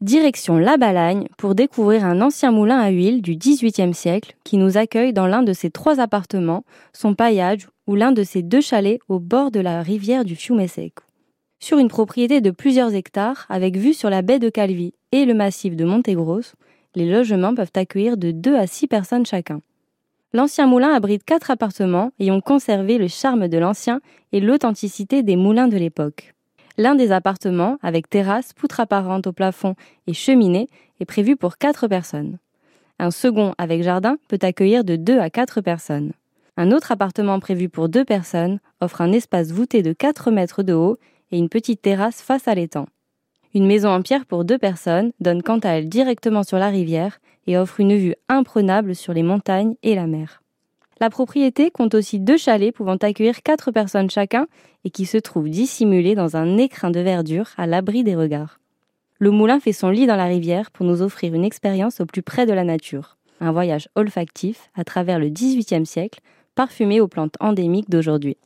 Direction La Balagne pour découvrir un ancien moulin à huile du XVIIIe siècle qui nous accueille dans l'un de ses trois appartements, son paillage ou l'un de ses deux chalets au bord de la rivière du Fiumecco. Sur une propriété de plusieurs hectares avec vue sur la baie de Calvi et le massif de Montegrosse, les logements peuvent accueillir de 2 à 6 personnes chacun. L'ancien moulin abrite quatre appartements ayant conservé le charme de l'ancien et l'authenticité des moulins de l'époque. L'un des appartements, avec terrasse, poutre apparente au plafond et cheminée, est prévu pour quatre personnes. Un second, avec jardin, peut accueillir de 2 à 4 personnes. Un autre appartement prévu pour deux personnes offre un espace voûté de 4 mètres de haut et une petite terrasse face à l'étang. Une maison en pierre pour deux personnes donne quant à elle directement sur la rivière et offre une vue imprenable sur les montagnes et la mer. La propriété compte aussi deux chalets pouvant accueillir quatre personnes chacun et qui se trouvent dissimulés dans un écrin de verdure à l'abri des regards. Le moulin fait son lit dans la rivière pour nous offrir une expérience au plus près de la nature. Un voyage olfactif à travers le XVIIIe siècle, parfumé aux plantes endémiques d'aujourd'hui.